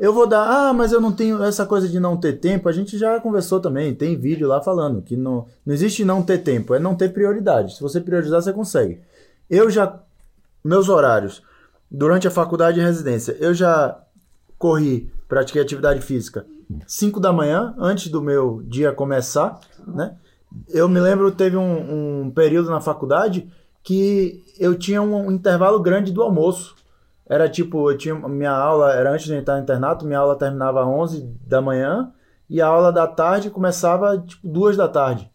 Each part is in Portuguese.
Eu vou dar, ah, mas eu não tenho essa coisa de não ter tempo. A gente já conversou também, tem vídeo lá falando que não, não existe não ter tempo, é não ter prioridade. Se você priorizar, você consegue. Eu já, meus horários, durante a faculdade e residência, eu já corri, pratiquei atividade física 5 da manhã, antes do meu dia começar, né? Eu me lembro, teve um, um período na faculdade que eu tinha um intervalo grande do almoço. Era tipo, eu tinha minha aula, era antes de entrar no internato, minha aula terminava às 11 da manhã e a aula da tarde começava tipo 2 da tarde.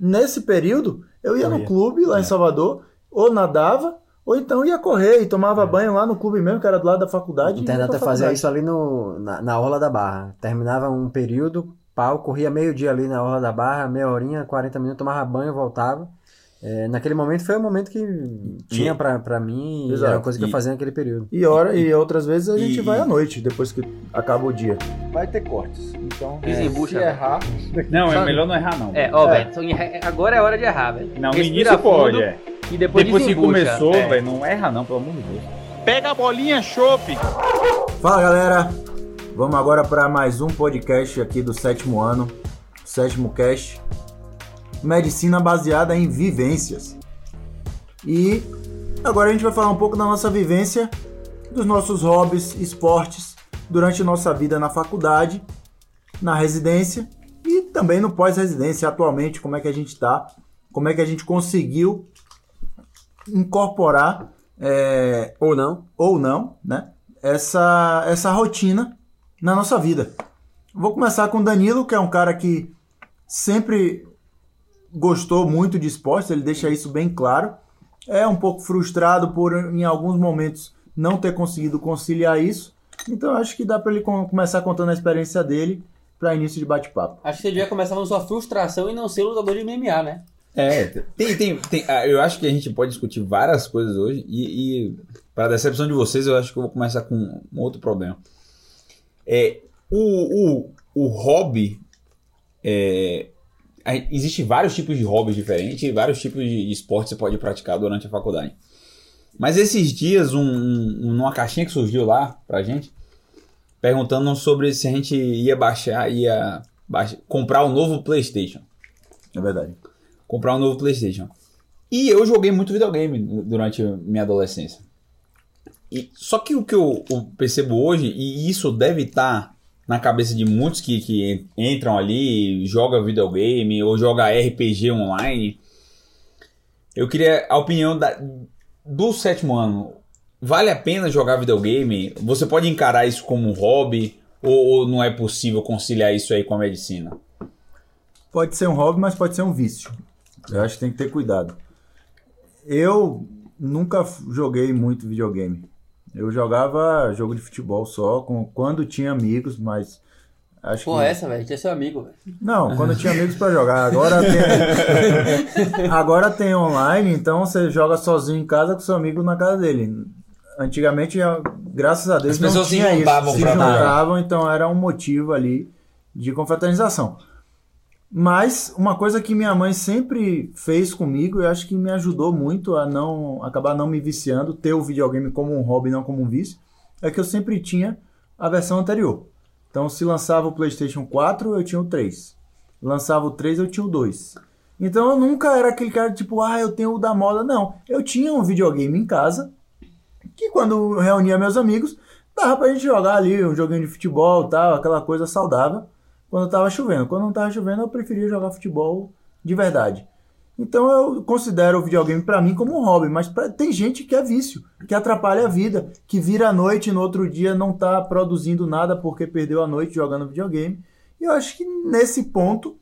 Nesse período, eu ia no clube lá em é. Salvador, ou nadava, ou então ia correr e tomava é. banho lá no clube mesmo, que era do lado da faculdade. O internato fazia isso ali no, na, na Orla da Barra. Terminava um período, pau, corria meio dia ali na Orla da Barra, meia horinha, 40 minutos, tomava banho, voltava. É, naquele momento foi o momento que tinha pra, pra mim Exato. era a coisa que e, eu fazia naquele período. E, hora, e outras vezes a gente vai à noite, depois que acaba o dia. Vai ter cortes. Então, é, se errar. Não, é melhor não errar, não. É, ó, é. velho, agora é hora de errar, velho. Não, no início pode, é. E depois, depois que começou, é. velho, não erra, não, pelo amor de Deus. Pega a bolinha, chope! Fala galera, vamos agora para mais um podcast aqui do sétimo ano, sétimo cast. Medicina baseada em vivências. E agora a gente vai falar um pouco da nossa vivência, dos nossos hobbies, esportes, durante nossa vida na faculdade, na residência e também no pós-residência atualmente, como é que a gente está, como é que a gente conseguiu incorporar é, ou não, ou não, né? Essa essa rotina na nossa vida. Vou começar com o Danilo, que é um cara que sempre gostou muito de esporte, ele deixa isso bem claro é um pouco frustrado por, em alguns momentos, não ter conseguido conciliar isso. Então acho que dá para ele começar contando a experiência dele para início de bate-papo. Acho que você devia começar com sua frustração e não ser lutador de MMA, né? É, tem, tem, tem, ah, eu acho que a gente pode discutir várias coisas hoje e, e para a decepção de vocês, eu acho que eu vou começar com um outro problema. É, o, o, o hobby é, Existem vários tipos de hobbies diferentes e vários tipos de esporte que você pode praticar durante a faculdade. Mas esses dias, um, um, numa caixinha que surgiu lá pra gente, perguntando sobre se a gente ia baixar, ia baixar, comprar o um novo PlayStation. É verdade. Comprar um novo PlayStation. E eu joguei muito videogame durante minha adolescência. E, só que o que eu, eu percebo hoje, e isso deve estar tá na cabeça de muitos que, que entram ali, joga videogame ou joga RPG online. Eu queria a opinião da, do sétimo ano. Vale a pena jogar videogame? Você pode encarar isso como um hobby ou, ou não é possível conciliar isso aí com a medicina? Pode ser um hobby, mas pode ser um vício. Eu acho que tem que ter cuidado. Eu nunca joguei muito videogame. Eu jogava jogo de futebol só, com, quando tinha amigos, mas. Acho Pô, que... essa, velho, tinha seu amigo, velho. Não, quando tinha amigos para jogar. Agora tem. Agora tem online, então você joga sozinho em casa com seu amigo na casa dele. Antigamente, graças a Deus, As pessoas se juntavam, se juntavam, então era um motivo ali de confraternização. Mas uma coisa que minha mãe sempre fez comigo, eu acho que me ajudou muito a não acabar não me viciando, ter o videogame como um hobby, não como um vício, é que eu sempre tinha a versão anterior. Então, se lançava o PlayStation 4, eu tinha o 3. Lançava o 3, eu tinha o 2. Então, eu nunca era aquele cara tipo, ah, eu tenho o da moda. Não. Eu tinha um videogame em casa, que quando eu reunia meus amigos, dava pra gente jogar ali um joguinho de futebol tal, aquela coisa saudável quando estava chovendo. Quando não estava chovendo, eu preferia jogar futebol de verdade. Então eu considero o videogame para mim como um hobby, mas pra, tem gente que é vício, que atrapalha a vida, que vira a noite e no outro dia não está produzindo nada porque perdeu a noite jogando videogame. E eu acho que nesse ponto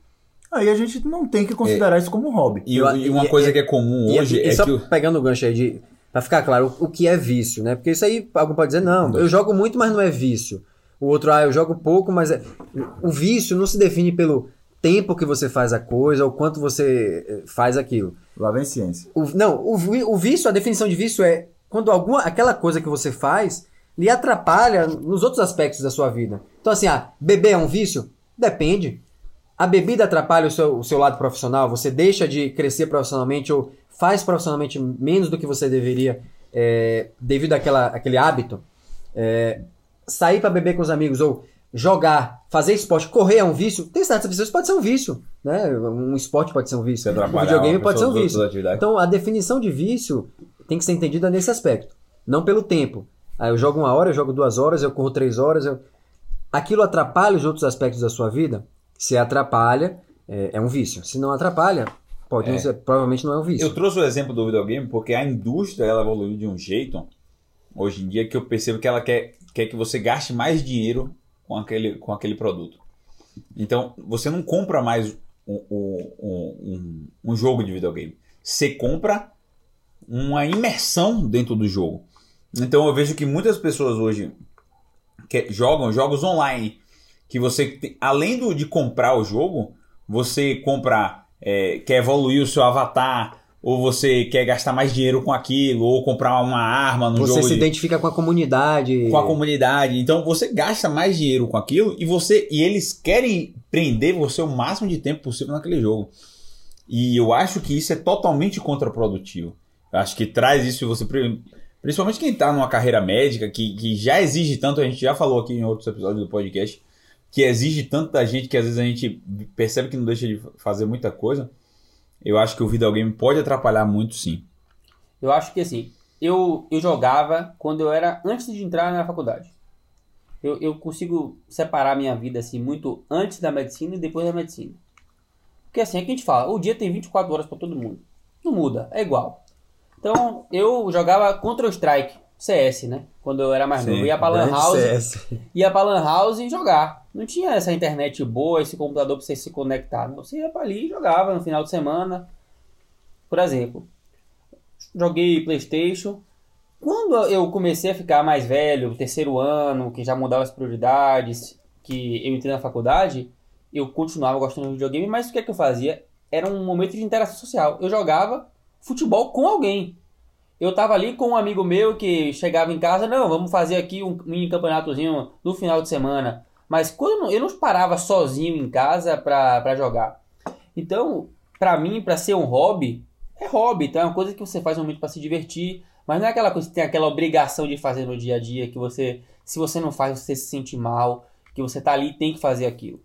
aí a gente não tem que considerar é, isso como um hobby. E, e uma coisa que é comum hoje é só que pegando o gancho aí de para ficar claro o, o, que é vício, né? Porque isso aí alguém pode dizer não, eu jogo muito, mas não é vício. O outro, ah, eu jogo pouco, mas é... o vício não se define pelo tempo que você faz a coisa ou quanto você eh, faz aquilo. Lá vem ciência. O, não, o, o vício, a definição de vício é quando alguma, aquela coisa que você faz lhe atrapalha nos outros aspectos da sua vida. Então, assim, ah, beber é um vício? Depende. A bebida atrapalha o seu, o seu lado profissional? Você deixa de crescer profissionalmente ou faz profissionalmente menos do que você deveria é, devido àquela, àquele hábito? É, sair pra beber com os amigos ou jogar, fazer esporte, correr é um vício, tem certas pessoas pode ser um vício, né? Um esporte pode ser um vício, um videogame pode ser um vício. Então a definição de vício tem que ser entendida nesse aspecto, não pelo tempo. Aí eu jogo uma hora, eu jogo duas horas, eu corro três horas, eu... aquilo atrapalha os outros aspectos da sua vida? Se atrapalha, é, é um vício. Se não atrapalha, pode não ser, provavelmente não é um vício. Eu trouxe o exemplo do videogame porque a indústria ela evoluiu de um jeito hoje em dia que eu percebo que ela quer, quer que você gaste mais dinheiro com aquele, com aquele produto. Então, você não compra mais um, um, um, um jogo de videogame. Você compra uma imersão dentro do jogo. Então, eu vejo que muitas pessoas hoje que jogam jogos online que você, além do, de comprar o jogo, você compra, é, quer evoluir o seu avatar, ou você quer gastar mais dinheiro com aquilo, ou comprar uma arma no Você jogo se de- identifica com a comunidade. com a comunidade. Então você gasta mais dinheiro com aquilo e você e eles querem prender você o máximo de tempo possível naquele jogo. E eu acho que isso é totalmente contraprodutivo. Eu acho que traz isso você pri- principalmente quem está numa carreira médica que, que já exige tanto, a gente já falou aqui em outros episódios do podcast, que exige tanto da gente que às vezes a gente percebe que não deixa de fazer muita coisa. Eu acho que o videogame pode atrapalhar muito sim. Eu acho que assim, eu, eu jogava quando eu era antes de entrar na faculdade. Eu, eu consigo separar minha vida assim muito antes da medicina e depois da medicina. Porque assim, é que a gente fala, o dia tem 24 horas para todo mundo. Não muda, é igual. Então, eu jogava Counter Strike, CS, né? Quando eu era mais Sim, novo. Ia pra Lan House, CS. ia pra Lan House e jogar. Não tinha essa internet boa, esse computador pra você se conectar. Não. Você ia pra ali e jogava no final de semana. Por exemplo, joguei Playstation. Quando eu comecei a ficar mais velho, terceiro ano, que já mudava as prioridades, que eu entrei na faculdade, eu continuava gostando de videogame, mas o que é que eu fazia? Era um momento de interação social. Eu jogava futebol com alguém. Eu tava ali com um amigo meu que chegava em casa, não, vamos fazer aqui um mini campeonatozinho no final de semana. Mas quando eu não- parava sozinho em casa pra jogar. Então, pra mim, pra ser um hobby, é hobby, então é uma coisa que você faz um momento pra se divertir, mas não é aquela coisa que tem aquela obrigação de fazer no dia a dia, que você, se você não faz, você se sente mal, que você tá ali e tem que fazer aquilo.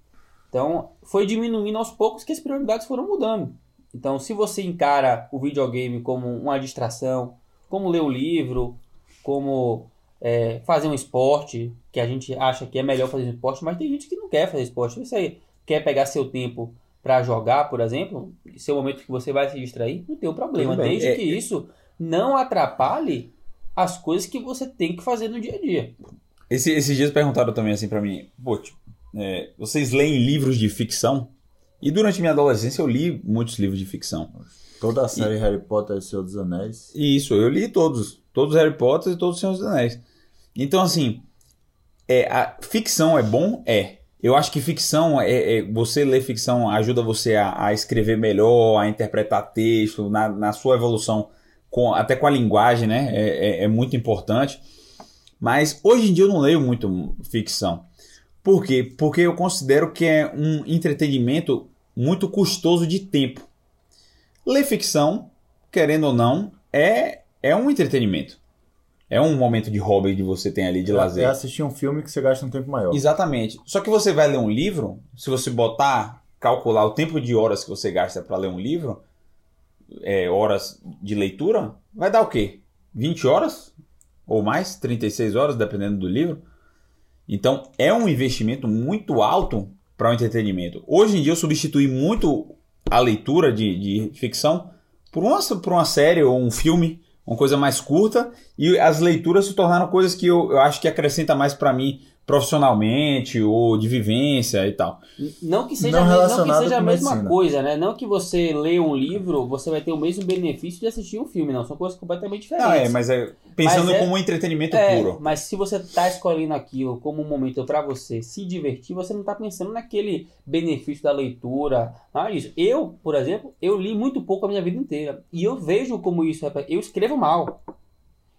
Então, foi diminuindo aos poucos que as prioridades foram mudando. Então, se você encara o videogame como uma distração, como ler um livro, como é, fazer um esporte, que a gente acha que é melhor fazer um esporte, mas tem gente que não quer fazer esporte. Se você quer pegar seu tempo para jogar, por exemplo, seu momento que você vai se distrair, não tem um problema. Desde É- que isso não atrapalhe as coisas que você tem que fazer no dia a dia. Esse- esses dias perguntaram também assim pra mim, pô, tipo, é, vocês leem livros de ficção? E durante minha adolescência eu li muitos livros de ficção. Toda a série Harry Potter e Senhor dos Anéis. E isso, eu li todos. Todos os Harry Potter e todos os Senhor dos Anéis. Então, assim, é, a ficção é bom? É. Eu acho que ficção, é, é- você ler ficção ajuda você a, a escrever melhor, a interpretar texto, na, na sua evolução, com, até com a linguagem, né? É, é- é muito importante. Mas hoje em dia eu não leio muito ficção. Por quê? Porque eu considero que é um entretenimento muito custoso de tempo. Ler ficção, querendo ou não, é, é um entretenimento. É um momento de hobby que você tem ali de É lazer. assistir um filme que você gasta um tempo maior. Exatamente. Só que você vai ler um livro, se você botar, calcular o tempo de horas que você gasta para ler um livro, é, horas de leitura, vai dar o quê? 20 horas? Ou mais? 36 horas, dependendo do livro. Então, é um investimento muito alto para o entretenimento. Hoje em dia, eu substituí muito a leitura de, de ficção por uma, por uma série ou um filme, uma coisa mais curta, e as leituras se tornaram coisas que eu, eu acho que acrescenta mais para mim profissionalmente ou de vivência e tal. Não que seja, Não não que relacionado seja a mesma medicina. coisa, né? Não que você lê um livro, você vai ter o mesmo benefício de assistir um filme, não. São coisas completamente diferentes. Não, é, mas é pensando Mas é- como um entretenimento É, puro. mas se você tá escolhendo aquilo como um momento pra você se divertir, você não tá pensando naquele benefício da leitura, nada disso. Eu, por exemplo, eu li muito pouco a minha vida inteira. E eu vejo como isso é. Eu escrevo mal.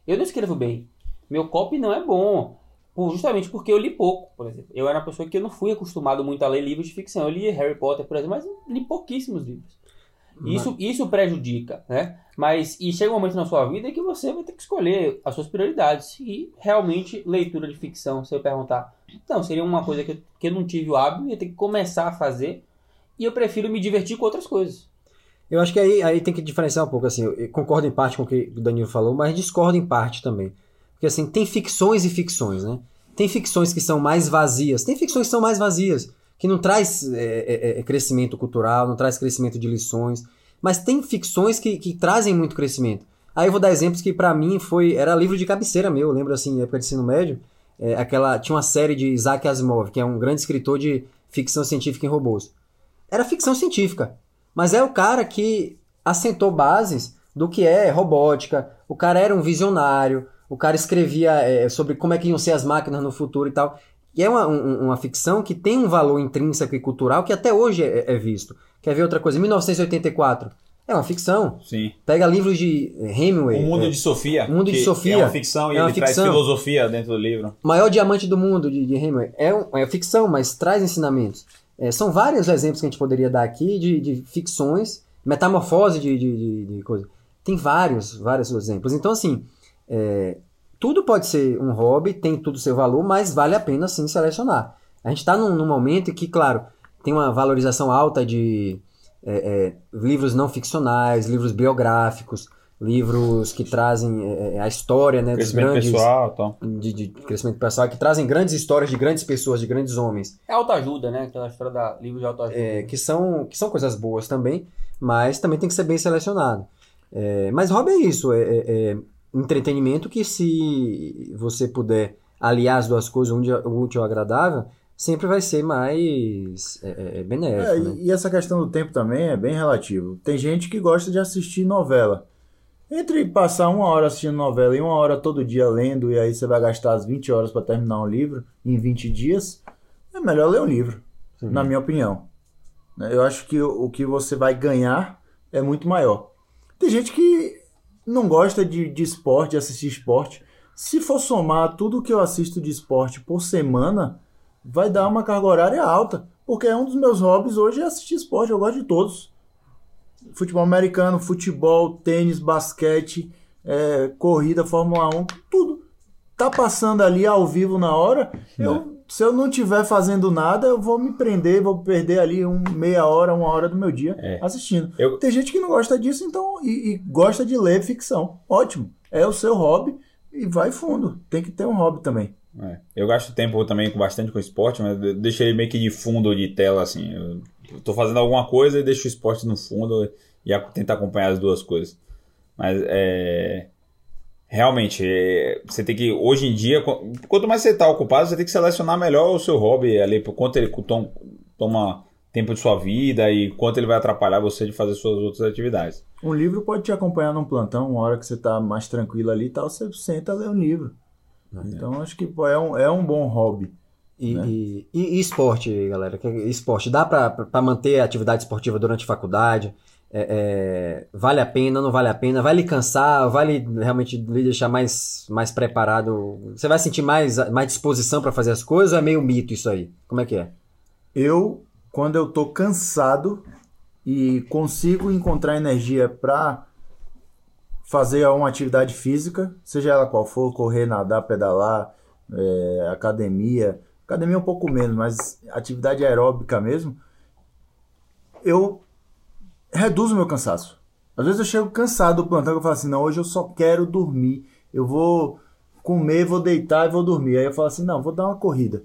Eu não escrevo bem. Meu copy não é bom. Justamente porque eu li pouco, por exemplo. Eu era uma pessoa que eu não fui acostumado muito a ler livros de ficção. Eu li Harry Potter, por exemplo, mas li pouquíssimos livros. Isso, isso prejudica, né? Mas e chega um momento na sua vida que você vai ter que escolher as suas prioridades. E realmente, leitura de ficção, se eu perguntar, não, seria uma coisa que eu, que eu não tive o hábito, ia ter que começar a fazer. E eu prefiro me divertir com outras coisas. Eu acho que aí, aí tem que diferenciar um pouco, assim, eu concordo em parte com o que o Danilo falou, mas discordo em parte também. Porque assim, tem ficções e ficções, né? Tem ficções que são mais vazias, tem ficções que são mais vazias, que não traz é, é, é crescimento cultural, não traz crescimento de lições, mas tem ficções que, que trazem muito crescimento. Aí eu vou dar exemplos que para mim foi era livro de cabeceira meu, eu lembro assim, época de ensino médio, é, aquela tinha uma série de Isaac Asimov, que é um grande escritor de ficção científica em robôs. Era ficção científica, mas é o cara que assentou bases do que é robótica. O cara era um visionário. O cara escrevia é, sobre como é que iam ser as máquinas no futuro e tal. E é uma, um, uma ficção que tem um valor intrínseco e cultural que até hoje é, é, visto. Quer ver outra coisa? 1984. É uma ficção. Sim. Pega livros de Hemingway. O Mundo é, de Sofia. O Mundo de Sofia. É uma ficção e é uma ele ficção. traz filosofia dentro do livro. Maior diamante do mundo de, de Hemingway. É, é ficção, mas traz ensinamentos. É, são vários exemplos que a gente poderia dar aqui de, de ficções, metamorfose de, de, de, de coisa. Tem vários, vários exemplos. Então, assim, é, tudo pode ser um hobby, tem tudo seu valor, mas vale a pena sim selecionar. A gente está num, num, momento em que, claro, tem uma valorização alta de é, é, livros não ficcionais, livros biográficos, livros que trazem é, é, a história né, dos grandes pessoal, então. de, de, crescimento pessoal que trazem grandes histórias de grandes pessoas de grandes homens é autoajuda né aquela história da livro de autoajuda é, que são que são coisas boas também mas também tem que ser bem selecionado é, mas hobby é isso é, é, é, entretenimento que se você puder aliar as duas coisas o útil ao agradável sempre vai ser mais é, benéfico né? e essa questão do tempo também é bem relativo tem gente que gosta de assistir novela entre passar uma hora assistindo novela e uma hora todo dia lendo, e aí você vai gastar as 20 horas para terminar um livro em 20 dias, é melhor ler um livro, Sim. na minha opinião. Eu acho que o que você vai ganhar é muito maior. Tem gente que não gosta de, de esporte, de assistir esporte. Se for somar tudo que eu assisto de esporte por semana, vai dar uma carga horária alta. Porque é um dos meus hobbies hoje é assistir esporte, eu gosto de todos futebol americano, futebol, tênis, basquete, é, corrida, Fórmula 1, tudo. Tá passando ali ao vivo na hora. Eu, se eu não estiver fazendo nada, eu vou me prender, vou perder ali um, meia hora, uma hora do meu dia é. assistindo. Eu... Tem gente que não gosta disso, então, e, e gosta de ler ficção. Ótimo. É o seu hobby e vai fundo. Tem que ter um hobby também. É. Eu gasto tempo também com bastante com esporte, mas deixo ele meio que de fundo de tela, assim. Eu tô fazendo alguma coisa e deixo o esporte no fundo e tentar acompanhar as duas coisas. Mas é. Realmente, é, você tem que, hoje em dia, quanto mais você está ocupado, você tem que selecionar melhor o seu hobby ali, por quanto ele toma tempo de sua vida e quanto ele vai atrapalhar você de fazer suas outras atividades. Um livro pode te acompanhar num plantão, uma hora que você está mais tranquilo ali e tal, você senta a ler um livro. Então acho que pô, é, um, é um bom hobby. E, né? e, e, esporte, galera? Esporte, dá para manter a atividade esportiva durante a faculdade? É, é, vale a pena, não vale a pena? Vai lhe cansar? Vai lhe realmente lhe deixar mais, mais preparado? Você vai sentir mais, mais disposição para fazer as coisas ou é meio mito isso aí? Como é que é? Eu, quando eu tô cansado e consigo encontrar energia para fazer uma atividade física, seja ela qual for, correr, nadar, pedalar, é, academia, academia um pouco menos, mas atividade aeróbica mesmo, eu reduzo o meu cansaço. Às vezes eu chego cansado do plantão, eu falo assim, não, hoje eu só quero dormir, eu vou comer, vou deitar e vou dormir. Aí eu falo assim, não, vou dar uma corrida.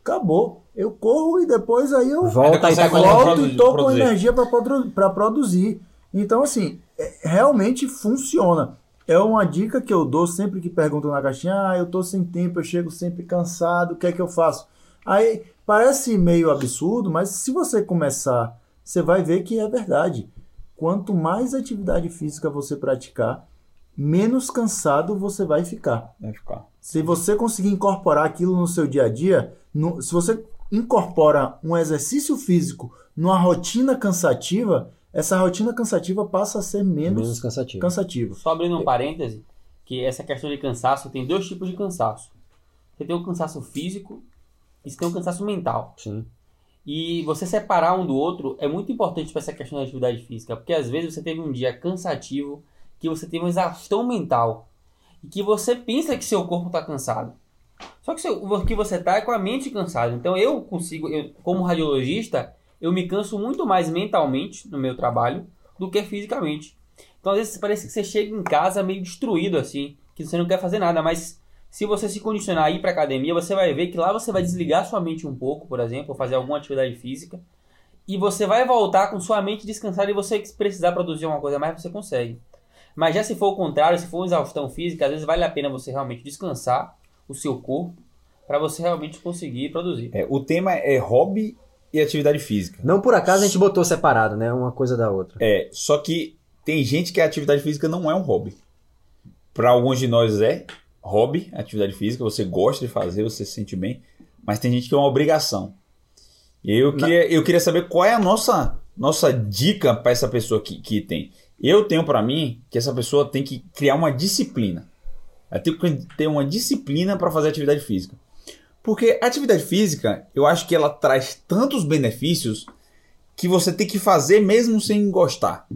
Acabou. Eu corro e depois aí eu volto, aí tá volto e tô com energia para produzir. Então, assim, é, realmente funciona. É uma dica que eu dou sempre que perguntam na caixinha: ah, eu tô sem tempo, eu chego sempre cansado, o que é que eu faço? Aí parece meio absurdo, mas se você começar, você vai ver que é verdade. Quanto mais atividade física você praticar, menos cansado você vai ficar. Vai ficar. Se você conseguir incorporar aquilo no seu dia a dia, no, se você incorpora um exercício físico numa rotina cansativa, essa rotina cansativa passa a ser menos, menos cansativa. cansativa. Só abrindo um parêntese, que essa questão de cansaço tem dois tipos de cansaço. Você tem o cansaço físico e você tem o cansaço mental. Sim. E você separar um do outro é muito importante para essa questão da atividade física, porque às vezes você teve um dia cansativo, que você teve uma exaustão mental e que você pensa que seu corpo está cansado. Só que o que você está é com a mente cansada. Então eu consigo, eu, como radiologista, eu me canso muito mais mentalmente no meu trabalho do que fisicamente. Então às vezes parece que você chega em casa meio destruído assim, que você não quer fazer nada, mas se você se condicionar a ir para academia, você vai ver que lá você vai desligar sua mente um pouco, por exemplo, fazer alguma atividade física, e você vai voltar com sua mente descansada e você precisar produzir uma coisa mais, você consegue. Mas já se for o contrário, se for uma exaustão física, às vezes vale a pena você realmente descansar o seu corpo para você realmente conseguir produzir. É, o tema é hobby e atividade física. Não por acaso a gente botou separado, né? Uma coisa da outra. É, só que tem gente que a atividade física não é um hobby. Para alguns de nós é, hobby, atividade física, você gosta de fazer, você se sente bem, mas tem gente que é uma obrigação. E eu queria, eu queria saber qual é a nossa, nossa dica para essa pessoa que, que tem. Eu tenho para mim que essa pessoa tem que criar uma disciplina. Ela tem que ter uma disciplina para fazer atividade física. Porque a atividade física, eu acho que ela traz tantos benefícios que você tem que fazer mesmo sem gostar.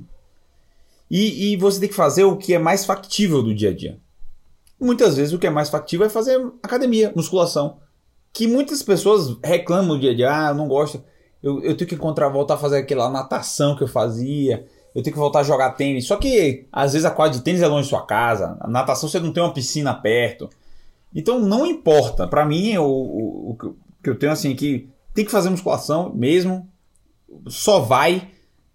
E, e você tem que fazer o que é mais factível do dia a dia. Muitas vezes o que é mais factível é fazer academia, musculação. Que muitas pessoas reclamam dia a dia, ah, não gosto, eu, eu tenho que encontrar, voltar a fazer aquela natação que eu fazia, eu tenho que voltar a jogar tênis. Só que às vezes a quadra de tênis é longe de sua casa, a natação você não tem uma piscina perto. Então não importa. Para mim, o, o, o, que eu tenho assim que tem que fazer musculação mesmo, só vai,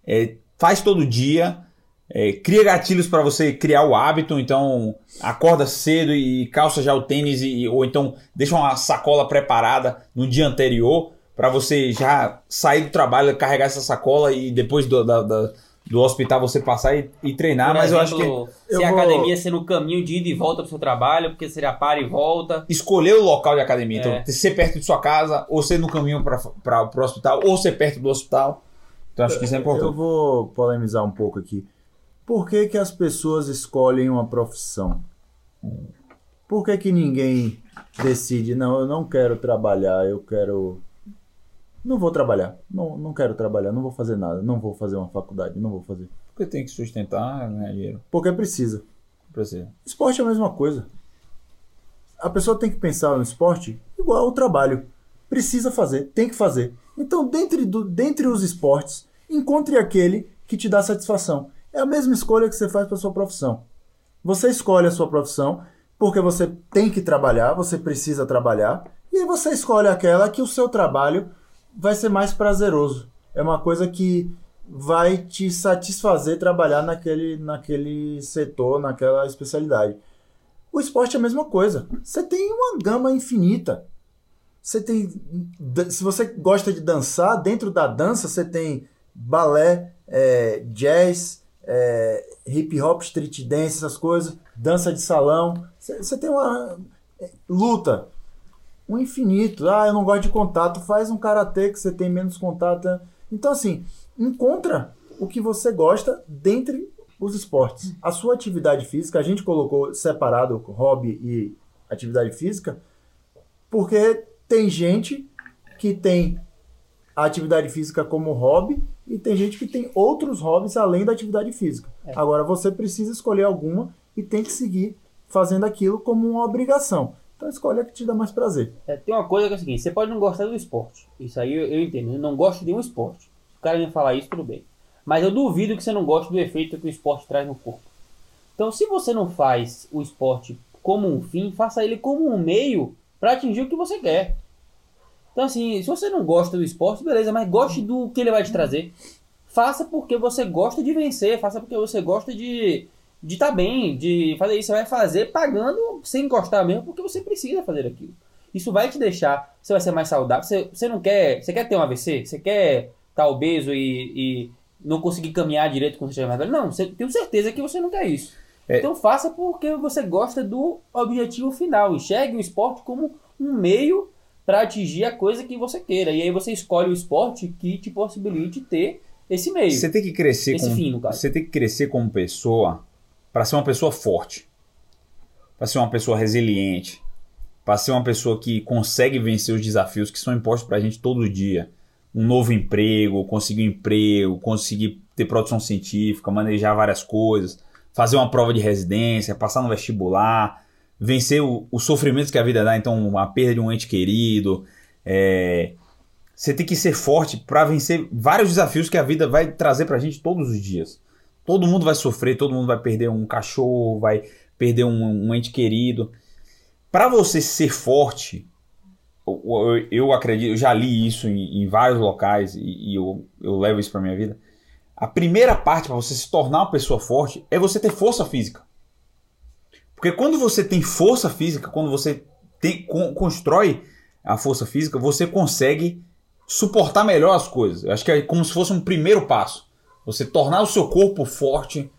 é, faz todo dia é, cria gatilhos para você criar o hábito, então acorda cedo e calça já o tênis, e, ou então deixa uma sacola preparada no dia anterior para você já sair do trabalho, carregar essa sacola e depois do, da, da, do hospital você passar e, e treinar. Por mas exemplo, eu acho que. Se a vou... academia ser no caminho de ida e volta pro seu trabalho, porque seria para e volta. Escolher o local de academia, então, é. então ser perto de sua casa, ou ser no caminho para o hospital, ou ser perto do hospital. Então acho que isso é importante. Eu vou polemizar um pouco aqui. Por que, que as pessoas escolhem uma profissão? Por que, que ninguém decide, não, eu não quero trabalhar, eu quero. Não vou trabalhar, não, não quero trabalhar, não vou fazer nada, não vou fazer uma faculdade, não vou fazer. Porque tem que sustentar, ganhar dinheiro. Porque precisa. Precisa. Esporte é a mesma coisa. A pessoa tem que pensar no esporte igual ao trabalho. Precisa fazer, tem que fazer. Então, dentre, do, dentre os esportes, encontre aquele que te dá satisfação. É a mesma escolha que você faz para sua profissão. Você escolhe a sua profissão porque você tem que trabalhar, você precisa trabalhar, e você escolhe aquela que o seu trabalho vai ser mais prazeroso. É uma coisa que vai te satisfazer trabalhar naquele, naquele setor, naquela especialidade. O esporte é a mesma coisa. Você tem uma gama infinita. Você tem, se você gosta de dançar, dentro da dança você tem balé, é, jazz, é, hip hop, street dance, essas coisas, dança de salão. Você tem uma é, luta, um infinito. Ah, eu não gosto de contato, faz um karatê que você tem menos contato. Então, assim, encontra o que você gosta dentre os esportes. A sua atividade física, a gente colocou separado hobby e atividade física, porque tem gente que tem a atividade física como hobby e tem gente que tem outros hobbies além da atividade física. É. Agora você precisa escolher alguma e tem que seguir fazendo aquilo como uma obrigação. Então escolhe a que te dá mais prazer. É, tem uma coisa que é o seguinte, você pode não gostar do esporte. Isso aí eu, eu entendo. Eu não gosto de um esporte. Se o cara me falar isso, tudo bem. Mas eu duvido que você não goste do efeito que o esporte traz no corpo. Então se você não faz o esporte como um fim, faça ele como um meio para atingir o que você quer. Então, assim, se você não gosta do esporte, beleza, mas goste do que ele vai te trazer. Faça porque você gosta de vencer, faça porque você gosta de de estar tá bem, de fazer isso. Você vai fazer pagando sem gostar mesmo, porque você precisa fazer aquilo. Isso vai te deixar, você vai ser mais saudável. Você, você não quer, você quer ter um AVC? Você quer estar tá obeso e, e não conseguir caminhar direito quando você chegar mais velho? Não, você, tenho certeza que você não quer isso. É. Então faça porque você gosta do objetivo final. Enxergue o esporte como um meio para atingir a coisa que você queira. E aí você escolhe o esporte que te possibilite ter esse meio. Você tem que crescer esse como, fim. Você tem que crescer como pessoa para ser uma pessoa forte, para ser uma pessoa resiliente, para ser uma pessoa que consegue vencer os desafios que são impostos para a gente todo dia um novo emprego, conseguir um emprego, conseguir ter produção científica, manejar várias coisas, fazer uma prova de residência, passar no vestibular, vencer os sofrimentos que a vida dá, então a perda de um ente querido. É, você tem que ser forte para vencer vários desafios que a vida vai trazer pra gente todos os dias. Todo mundo vai sofrer, todo mundo vai perder um cachorro, vai perder um, um ente querido. Para você ser forte, eu, eu, eu, acredito, eu já li isso em, em vários locais e, e, eu, eu levo isso para minha vida. A primeira parte para você se tornar uma pessoa forte é você ter força física. Porque quando você tem força física, quando você tem, constrói a força física, você consegue suportar melhor as coisas. Eu acho que é como se fosse um primeiro passo. Você tornar o seu corpo forte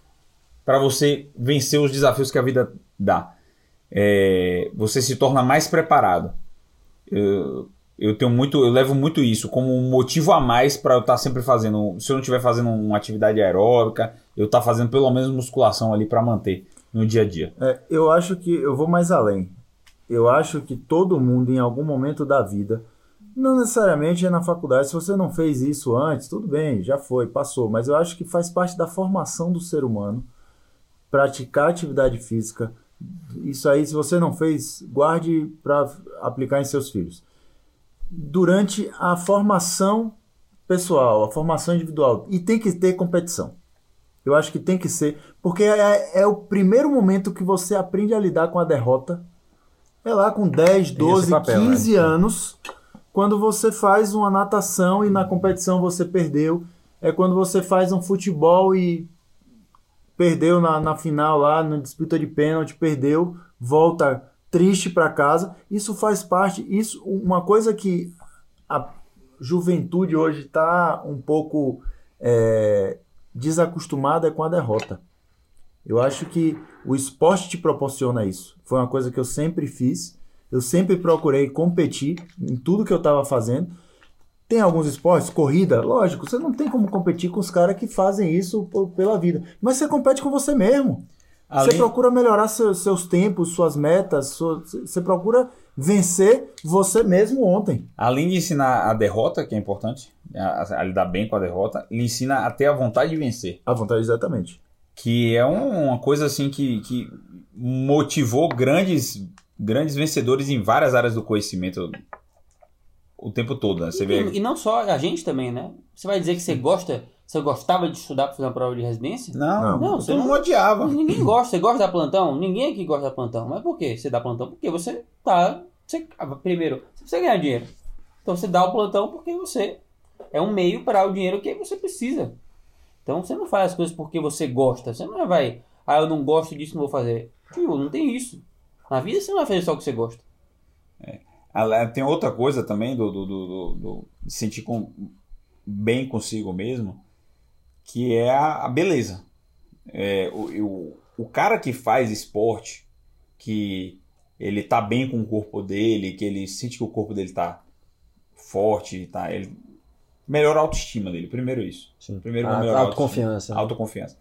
para você vencer os desafios que a vida dá. É, você se torna mais preparado. Eu, eu tenho muito, eu levo muito isso como um motivo a mais para eu estar tá sempre fazendo. Se eu não estiver fazendo uma atividade aeróbica, eu estar tá fazendo pelo menos musculação ali para manter no dia a dia? É, eu acho que eu vou mais além. Eu acho que todo mundo, em algum momento da vida, não necessariamente é na faculdade, se você não fez isso antes, tudo bem, já foi, passou, mas eu acho que faz parte da formação do ser humano praticar atividade física. Isso aí, se você não fez, guarde para aplicar em seus filhos. Durante a formação pessoal, a formação individual, e tem que ter competição. Eu acho que tem que ser, porque é, é o primeiro momento que você aprende a lidar com a derrota. É lá com 10, 12, papel, 15 né? anos, quando você faz uma natação e na competição você perdeu. É quando você faz um futebol e perdeu na, na final lá, na disputa de pênalti, perdeu, volta triste para casa. Isso faz parte, isso uma coisa que a juventude hoje está um pouco é, desacostumada com a derrota. Eu acho que o esporte te proporciona isso. Foi uma coisa que eu sempre fiz. Eu sempre procurei competir em tudo que eu estava fazendo. Tem alguns esportes, corrida, lógico, você não tem como competir com os caras que fazem isso pela vida. Mas você compete com você mesmo. Além... Você procura melhorar seus, seus tempos, suas metas, sua, você procura vencer você mesmo ontem. Além de ensinar a derrota, que é importante, a, a lidar bem com a derrota, ele ensina a ter a vontade de vencer. A vontade, exatamente. Que é um, uma coisa assim que, que motivou grandes, grandes vencedores em várias áreas do conhecimento o tempo todo. Né? Você e, vê... e não só a gente também, né? Você vai dizer que você gosta você gostava de estudar para fazer uma prova de residência? Não, não você não odiava. Ninguém gosta. Você gosta da plantão? Ninguém aqui gosta da plantão. Mas por quê? Você dá plantão porque você tá. Você, primeiro, você precisa ganhar dinheiro. Então você dá o plantão porque você é um meio para o dinheiro que você precisa. Então você não faz as coisas porque você gosta. Você não vai. Ah, eu não gosto disso, não vou fazer. Tio, não tem isso. Na vida você não vai fazer só o que você gosta. É. Tem outra coisa também do, do, do, do, do sentir com, bem consigo mesmo que é a, a beleza. É, o, o, o cara que faz esporte, que ele tá bem com o corpo dele, que ele sente que o corpo dele tá forte, tá, ele melhora a autoestima dele, primeiro isso. Sim. Primeiro a, melhorar autoconfiança. Né? Autoconfiança.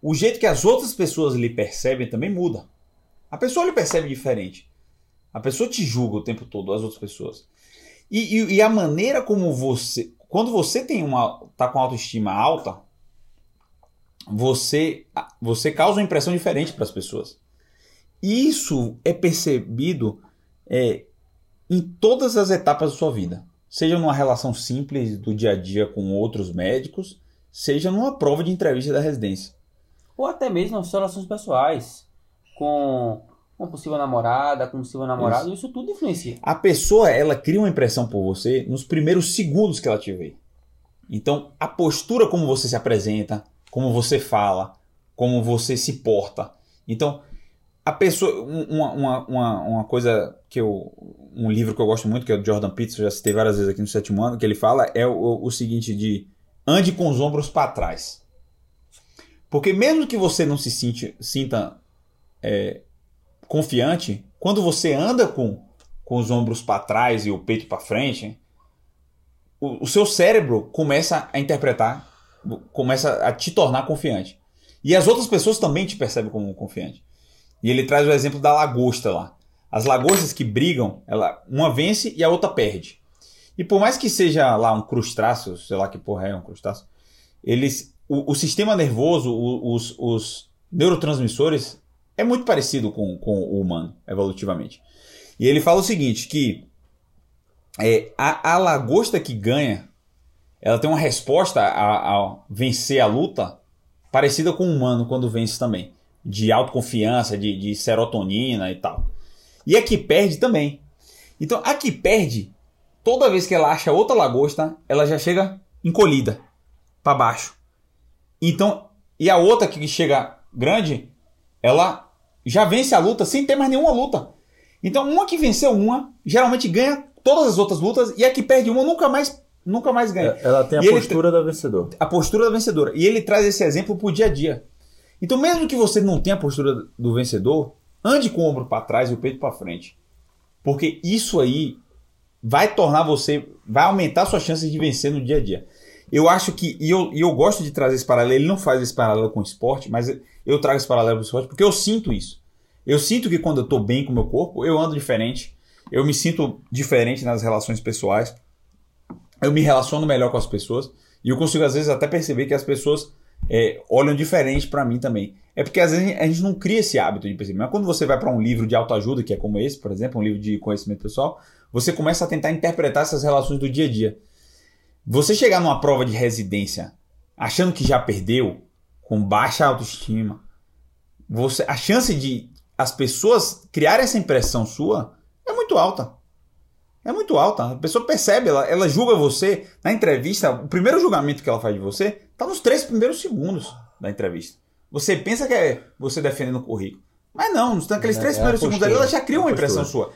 O jeito que as outras pessoas lhe percebem também muda. A pessoa lhe percebe diferente. A pessoa te julga o tempo todo, as outras pessoas. E, e, e a maneira como você. Quando você tem uma. tá com autoestima alta, você, você causa uma impressão diferente para as pessoas. Isso é percebido é, em todas as etapas da sua vida. Seja numa relação simples do dia a dia com outros médicos, seja numa prova de entrevista da residência. Ou até mesmo nas relações pessoais, com uma possível namorada, com um possível namorado, isso. isso tudo influencia. A pessoa, ela cria uma impressão por você nos primeiros segundos que ela te vê. Então, a postura como você se apresenta, como você fala, como você se porta. Então, a pessoa. Uma, uma, uma, uma, coisa que eu. Um livro que eu gosto muito, que é o Jordan Peterson, já citei várias vezes aqui no sétimo ano, que ele fala é o, o seguinte: de ande com os ombros para trás. Porque mesmo que você não se sinta é, confiante, quando você anda com, com os ombros para trás e o peito para frente, o, o seu cérebro começa a interpretar começa a te tornar confiante. E as outras pessoas também te percebem como confiante. E ele traz o exemplo da lagosta lá. As lagostas que brigam, ela, uma vence e a outra perde. E por mais que seja lá um crustáceo, sei lá que porra é um crustáceo, eles, o, o sistema nervoso, o, os, os neurotransmissores é muito parecido com, com o humano, evolutivamente. E ele fala o seguinte, que é, a, a lagosta que ganha, ela tem uma resposta a, a vencer a luta parecida com o humano quando vence também. De autoconfiança, de, de serotonina e tal. E a que perde também. Então, a que perde, toda vez que ela acha outra lagosta, ela já chega encolhida para baixo. Então, e a outra que chega grande, ela já vence a luta sem ter mais nenhuma luta. Então, uma que venceu uma, geralmente ganha todas as outras lutas e a que perde uma nunca mais nunca mais ganha. É, ela tem a E ele postura da vencedora. a postura da vencedora. E ele traz esse exemplo pro dia a dia. Então, mesmo que você não tenha a postura do vencedor, ande com o ombro para trás e o peito para frente. Porque isso aí vai tornar você, vai aumentar suas chances de vencer no dia a dia. Eu acho que, e eu, e eu gosto de trazer esse paralelo, ele não faz esse paralelo com o esporte, mas eu trago esse paralelo com o esporte porque eu sinto isso. Eu sinto que quando eu tô bem com o meu corpo, eu ando diferente, eu me sinto diferente nas relações pessoais, eu me relaciono melhor com as pessoas e eu consigo às vezes até perceber que as pessoas é, olham diferente para mim também. É porque às vezes a gente não cria esse hábito de perceber. Mas quando você vai para um livro de autoajuda, que é como esse, por exemplo, um livro de conhecimento pessoal, você começa a tentar interpretar essas relações do dia a dia. Você chegar numa prova de residência achando que já perdeu, com baixa autoestima, você, a chance de as pessoas criarem essa impressão sua é muito alta. É muito alta. A pessoa percebe, ela, ela julga você na entrevista. O primeiro julgamento que ela faz de você está nos três primeiros segundos da entrevista. Você pensa que é você defendendo o currículo. Mas não, nos naqueles É, três é primeiros segundos ali, ela já cria é uma impressão sua.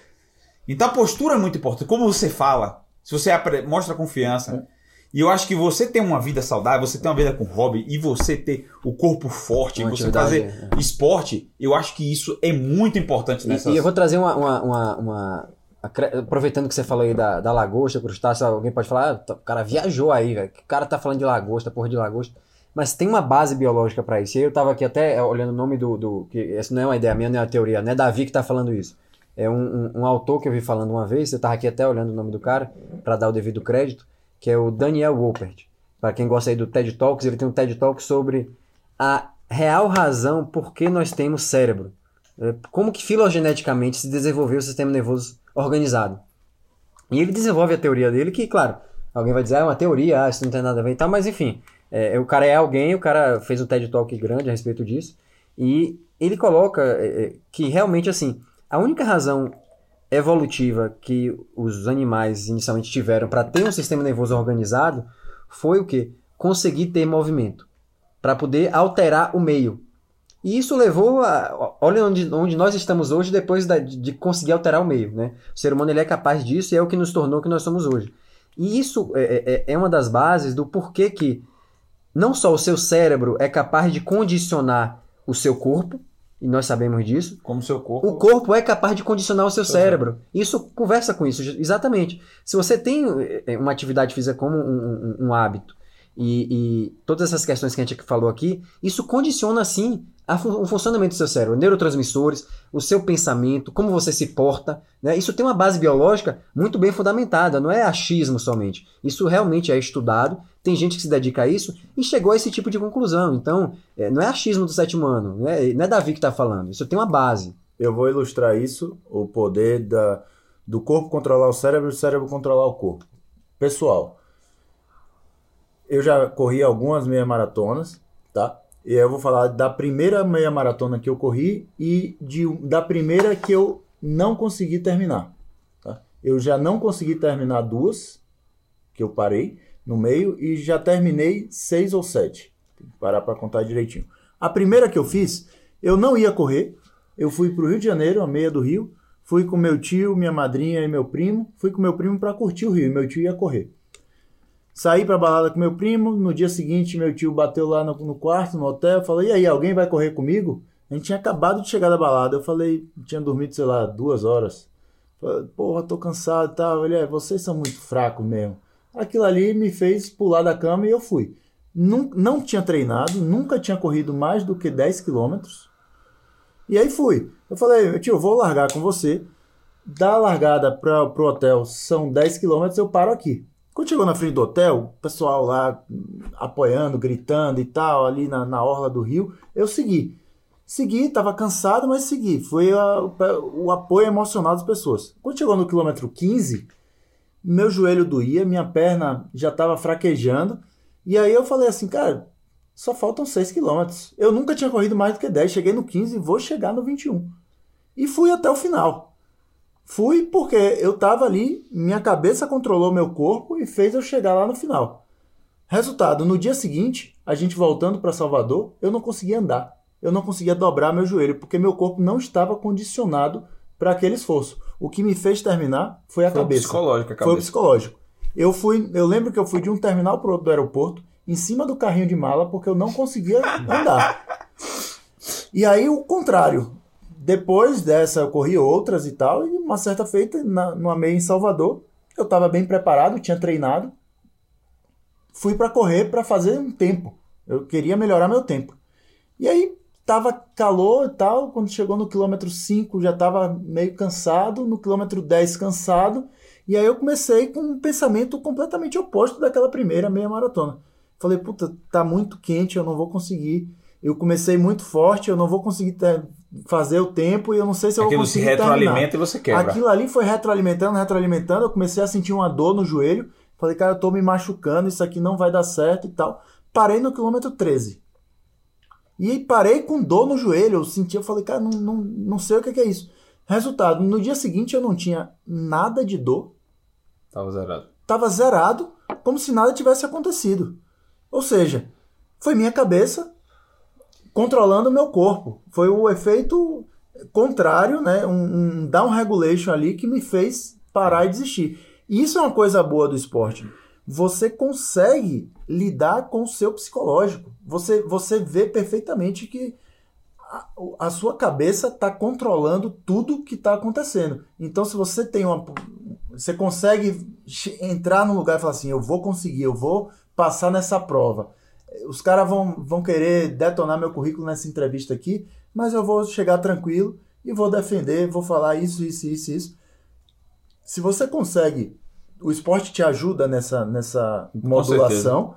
Então a postura é muito importante. Como você fala, se você mostra É. confiança. E eu acho que você ter uma vida saudável, você ter uma vida com hobby e você ter o corpo forte, você fazer esporte, eu acho que isso é muito importante nessas... E, e eu vou trazer uma. uma, uma- uma- aproveitando que você falou aí da, da lagosta, crustáceo, alguém pode falar, ah, tá- o cara viajou aí, velho. O cara tá falando de lagosta, porra de lagosta. Mas tem uma base biológica para isso. E eu tava aqui até é, olhando o nome do. do que essa não é uma ideia minha, não é uma teoria, não é Davi que tá falando isso. É um, um, um autor que eu vi falando uma vez, eu tava aqui até olhando o nome do cara, para dar o devido crédito, que é o Daniel Wolpert. Para quem gosta aí do TED Talks, ele tem um TED Talk sobre a real razão por que nós temos cérebro. É, Como que filogeneticamente se desenvolveu o sistema nervoso organizado. E ele desenvolve a teoria dele, que, claro, alguém vai dizer, ah, é uma teoria, ah, isso não tem nada a ver e tal, mas enfim, é, o cara é alguém, o cara fez um TED Talk grande a respeito disso, e ele coloca é, é, que realmente, assim, a única razão evolutiva que os animais inicialmente tiveram para ter um sistema nervoso organizado foi o quê? Conseguir ter movimento, para poder alterar o meio. E isso levou a. Olha onde, onde nós estamos hoje depois da- de, conseguir alterar o meio. Né? O ser humano ele é capaz disso e é o que nos tornou o que nós somos hoje. E isso é, é- é uma das bases do porquê que não só o seu cérebro é capaz de condicionar o seu corpo, e nós sabemos disso, Como seu corpo... o corpo é capaz de condicionar o seu cérebro. Isso conversa com isso, exatamente. Se você tem eh, uma atividade física como um, um- um hábito e, e todas essas questões que a gente falou aqui, isso condiciona sim o funcionamento do seu cérebro, neurotransmissores, o seu pensamento, como você se porta. Né? Isso tem uma base biológica muito bem fundamentada, não é achismo somente. Isso realmente é estudado, tem gente que se dedica a isso e chegou a esse tipo de conclusão. Então, eh, não é achismo do sétimo ano, não é, não é Davi que está falando, isso tem uma base. Eu vou ilustrar isso, o poder da, do corpo controlar o cérebro e o cérebro controlar o corpo. Pessoal, eu já corri algumas meia maratonas, tá? E eu vou falar da primeira meia maratona que eu corri e de, da primeira que eu não consegui terminar. Tá? Eu já não consegui terminar duas, que eu parei no meio, e já terminei seis ou sete. Tem que parar para contar direitinho. A primeira que eu fiz, eu não ia correr, eu fui para o Rio de Janeiro, a meia do Rio, fui com meu tio, minha madrinha e meu primo, fui com meu primo para curtir o Rio, e meu tio ia correr. Saí pra balada com meu primo, no dia seguinte meu tio bateu lá no, no quarto, no hotel, falou, e aí, alguém vai correr comigo? A gente tinha acabado de chegar da balada, eu falei, tinha dormido, sei lá, duas horas. Falei, Porra, tô cansado e tal. Ele, é, vocês são muito fracos mesmo. Aquilo ali me fez pular da cama e eu fui. Não, não tinha treinado, nunca tinha corrido mais do que 10 quilômetros. E aí fui. Eu falei, tio, eu vou largar com você. da largada para o hotel são 10 km, eu paro aqui. Quando chegou na frente do hotel, o pessoal lá apoiando, gritando e tal, ali na, na orla do rio, eu segui. Segui, estava cansado, mas segui. Foi a, o, o apoio emocional das pessoas. Quando chegou no quilômetro 15, meu joelho doía, minha perna já estava fraquejando. E aí eu falei assim, cara, só faltam 6 quilômetros. Eu nunca tinha corrido mais do que 10. Cheguei no 15 e vou chegar no 21. E fui até o final. Fui porque eu estava ali, minha cabeça controlou meu corpo e fez eu chegar lá no final. Resultado, no dia seguinte, a gente voltando para Salvador, eu não conseguia andar. Eu não conseguia dobrar meu joelho porque meu corpo não estava condicionado para aquele esforço. O que me fez terminar foi a foi cabeça. Psicológico, a cabeça. Foi psicológico. Eu fui, eu lembro que eu fui de um terminal para outro do aeroporto, em cima do carrinho de mala porque eu não conseguia andar. E aí o contrário, depois dessa, eu corri outras e tal, e uma certa feita, na, numa meia em Salvador, eu estava bem preparado, tinha treinado, fui para correr para fazer um tempo. Eu queria melhorar meu tempo. E aí tava calor e tal, quando chegou no quilômetro 5 já estava meio cansado, no quilômetro 10 cansado, e aí eu comecei com um pensamento completamente oposto daquela primeira meia maratona. Falei, puta, tá muito quente, eu não vou conseguir. Eu comecei muito forte, eu não vou conseguir ter, fazer o tempo e eu não sei se eu Aquilo vou conseguir se retroalimenta terminar. e você quebra. Aquilo ali foi retroalimentando, retroalimentando, eu comecei a sentir uma dor no joelho. Falei, cara, eu tô me machucando, isso aqui não vai dar certo e tal. Parei no quilômetro 13. E parei com dor no joelho, eu senti, eu falei, cara, não, não, não sei o que é isso. Resultado, no dia seguinte eu não tinha nada de dor. Tava zerado. Tava zerado, como se nada tivesse acontecido. Ou seja, foi minha cabeça controlando o meu corpo. Foi o efeito contrário, né? Um, um down regulation ali que me fez parar e desistir. E isso é uma coisa boa do esporte. Você consegue lidar com o seu psicológico. Você, você vê perfeitamente que a, a sua cabeça está controlando tudo que está acontecendo. Então, se você tem uma. Você consegue entrar num lugar e falar assim: eu vou conseguir, eu vou passar nessa prova os caras vão, vão querer detonar meu currículo nessa entrevista aqui, mas eu vou chegar tranquilo e vou defender, vou falar isso, isso, isso, isso. Se você consegue, o esporte te ajuda nessa, nessa modulação.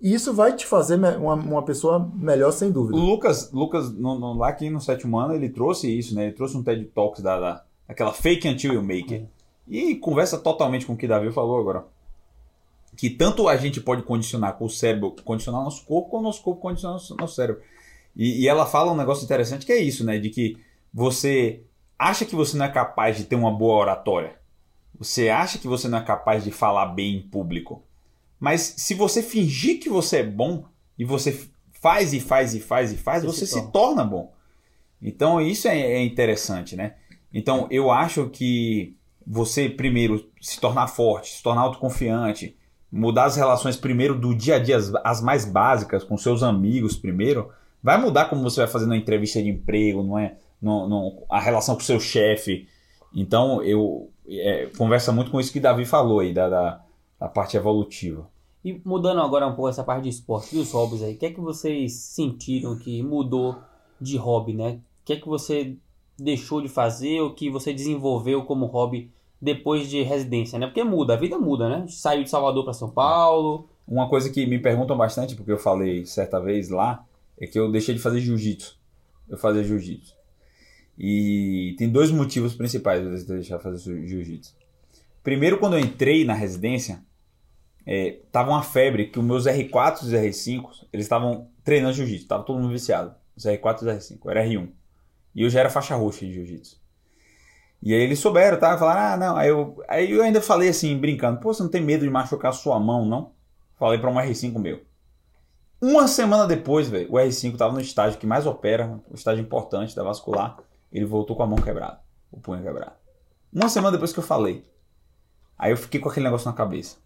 E isso vai te fazer uma, uma pessoa melhor, sem dúvida. O Lucas, Lucas no, no, lá aqui no sétimo ano, ele trouxe isso, né? Ele trouxe um TED Talks da, da, daquela fake until you make it. E conversa totalmente com o que Davi falou agora que tanto a gente pode condicionar com o cérebro, condicionar nosso corpo, como o nosso corpo condicionar nosso, nosso cérebro. E, e, ela fala um negócio interessante que é isso, né? De que você acha que você não é capaz de ter uma boa oratória. Você acha que você não é capaz de falar bem em público. Mas se você fingir que você é bom e você faz e faz e faz e faz, você, você se, torna. torna. bom. Então isso é, é interessante, né? Então eu acho que você primeiro se tornar forte, se tornar autoconfiante, mudar as relações primeiro do dia a dia, as, as, mais básicas, com seus amigos primeiro, vai mudar como você vai fazer na entrevista de emprego, não é? No, no, a relação com o seu chefe. Então, eu é, conversa muito com isso que Davi falou aí, da, da, da, parte evolutiva. E mudando agora um pouco essa parte de esporte, dos hobbies aí, o que é que vocês sentiram que mudou de hobby, né? O que é que você deixou de fazer ou que você desenvolveu como hobby depois de residência, né? Porque muda, a vida muda, né? Saiu de Salvador para São Paulo. Uma coisa que me perguntam bastante, porque eu falei certa vez lá, é que eu deixei de fazer jiu-jitsu. Eu fazia jiu-jitsu. E tem dois motivos principais de deixar de fazer jiu-jitsu. Primeiro, quando eu entrei na residência, é, tava uma febre que os meus R4 e os R5, eles estavam treinando jiu-jitsu, tava todo mundo viciado. Os R4 e os R5, eu era R1. E eu já era faixa roxa de jiu-jitsu. E aí eles souberam, tá? Falaram, ah, não. Aí eu, aí eu ainda falei assim, brincando, pô, você não tem medo de machucar sua mão, não? Falei para um R5 meu. Uma semana depois, velho, o R5 tava no estágio que mais opera, o estágio importante da vascular. Ele voltou com a mão quebrada, o punho quebrado. Uma semana depois que eu falei. Aí eu fiquei com aquele negócio na cabeça.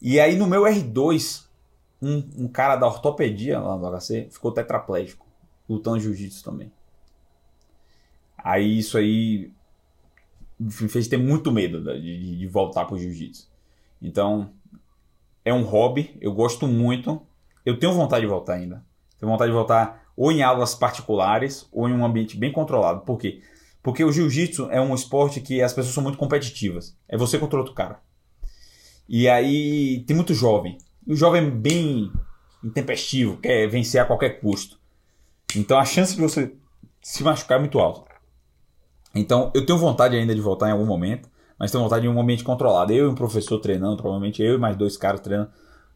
E aí no meu R2, um, um cara da ortopedia lá no HC ficou tetraplégico, lutando jiu-jitsu também. Aí isso aí me fez ter muito medo de, de voltar para o jiu-jitsu. Então, é um hobby, eu gosto muito. Eu tenho vontade de voltar ainda. Tenho vontade de voltar ou em aulas particulares ou em um ambiente bem controlado. Por quê? Porque o jiu-jitsu é um esporte que as pessoas são muito competitivas. É você contra outro cara. E aí tem muito jovem. E o jovem é bem intempestivo, quer vencer a qualquer custo. Então a chance de você se machucar é muito alta. Então eu tenho vontade ainda de voltar em algum momento, mas tenho vontade de um ambiente controlado. Eu e um professor treinando, provavelmente eu e mais dois caras treinando.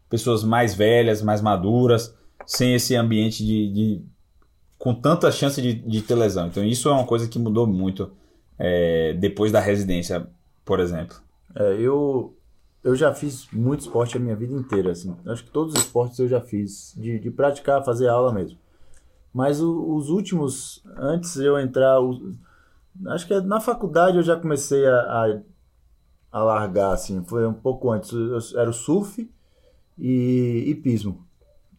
Pessoas mais velhas, mais maduras, sem esse ambiente de, de com tanta chance de, de ter lesão. Então isso é uma coisa que mudou muito é, depois da residência, por exemplo. É, eu, eu já fiz muito esporte a minha vida inteira. Assim. Acho que todos os esportes eu já fiz, de, de praticar, fazer aula mesmo. Mas o, os últimos, antes eu entrar, o, acho que na faculdade eu já comecei a, a, a largar, assim, foi um pouco antes. Eu, era o surf e hipismo.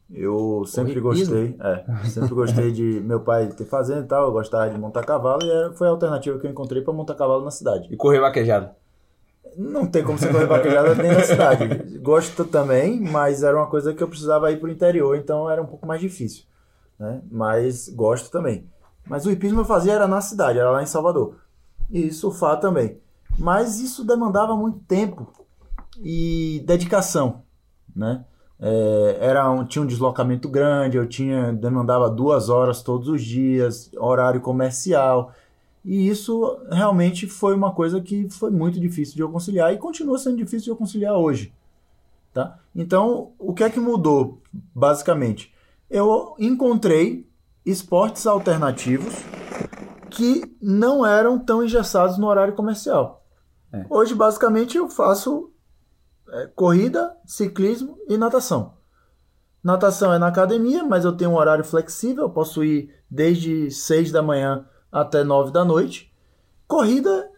Eu sempre gostei, é, sempre gostei de meu pai ter fazenda e tal, eu gostava de montar cavalo e era, foi a alternativa que eu encontrei para montar cavalo na cidade. E correr vaquejado? Não tem como você correr vaquejado nem na cidade. Gosto também, mas era uma coisa que eu precisava ir para o interior, então era um pouco mais difícil, né? Mas gosto também. Mas o hipismo eu fazia era na cidade, era lá em Salvador. E surfar também. Mas isso demandava muito tempo e dedicação, né? É, era um, tinha um deslocamento grande, eu tinha demandava duas horas todos os dias, horário comercial. E isso realmente foi uma coisa que foi muito difícil de eu conciliar e continua sendo difícil de eu conciliar hoje. Tá? Então, o que é que mudou, basicamente? Eu encontrei esportes alternativos que não eram tão engessados no horário comercial. É. Hoje, basicamente, eu faço é, corrida, ciclismo e natação. Natação é na academia, mas eu tenho um horário flexível, eu posso ir desde 6 da manhã até 9 da noite. Corrida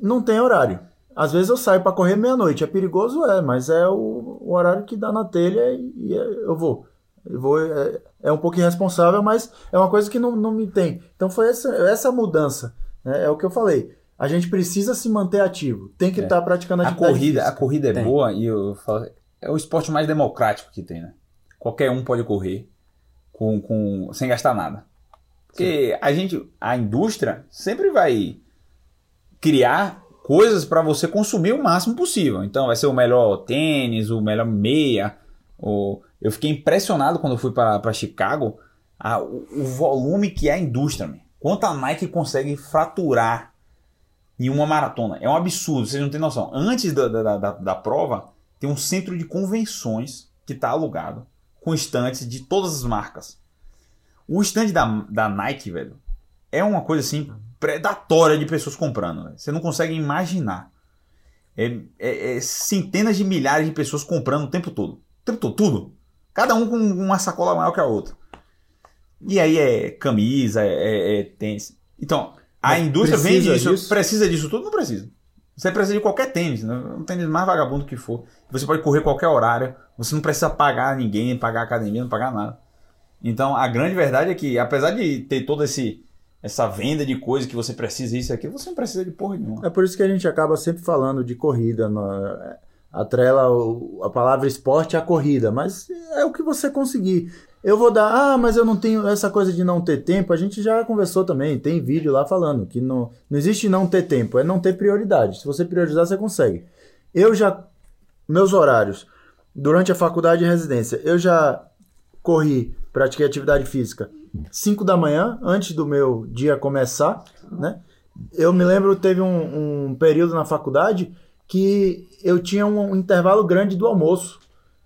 não tem horário. Às vezes eu saio para correr meia-noite. É perigoso, é, mas é o, o, horário que dá na telha e, eu vou. Eu vou é, é, um pouco irresponsável, mas é uma coisa que não, não me tem. Então foi essa, essa mudança. Né? É o que eu falei. A gente precisa se manter ativo. Tem que estar é. tá praticando atividade. A corrida, física. a corrida é tem. boa e eu falo, é o esporte mais democrático que tem, né? Qualquer um pode correr com, com sem gastar nada. Porque Sim. a gente, a indústria sempre vai criar coisas para você consumir o máximo possível. Então vai ser o melhor tênis, o melhor meia. Eu fiquei impressionado quando eu fui para Chicago a, o, o, volume que é a indústria. Man. Quanto a Nike consegue fraturar em uma maratona. É um absurdo, vocês não têm noção. Antes da, da, da, da prova, tem um centro de convenções que está alugado, com estantes de todas as marcas. O stand da, da Nike, velho, é uma coisa assim predatória de pessoas comprando. Velho. Você não consegue imaginar. É, é, é, centenas de milhares de pessoas comprando o tempo todo. Todo, tudo. Cada um com uma sacola maior que a outra. E aí é camisa, é, é, é tênis. Então, a indústria vende isso. Disso? Precisa disso tudo? Não precisa. Você precisa de qualquer tênis, né? um tênis mais vagabundo que for. Você pode correr qualquer horário. Você não precisa pagar ninguém, pagar academia, não pagar nada. Então a grande verdade é que, apesar de ter toda esse, essa venda de coisas que você precisa, isso aqui, você não precisa de porra nenhuma. É por isso que a gente acaba sempre falando de corrida. No, atrela a palavra esporte à corrida, mas é o que você conseguir. Eu vou dar, ah, mas eu não tenho essa coisa de não ter tempo. A gente já conversou também, tem vídeo lá falando que não, não existe não ter tempo, é não ter prioridade. Se você priorizar, você consegue. Eu já, meus horários, durante a faculdade e residência, eu já corri, pratiquei atividade física 5 da manhã, antes do meu dia começar, né? Eu me lembro, teve um, um período na faculdade que eu tinha um intervalo grande do almoço.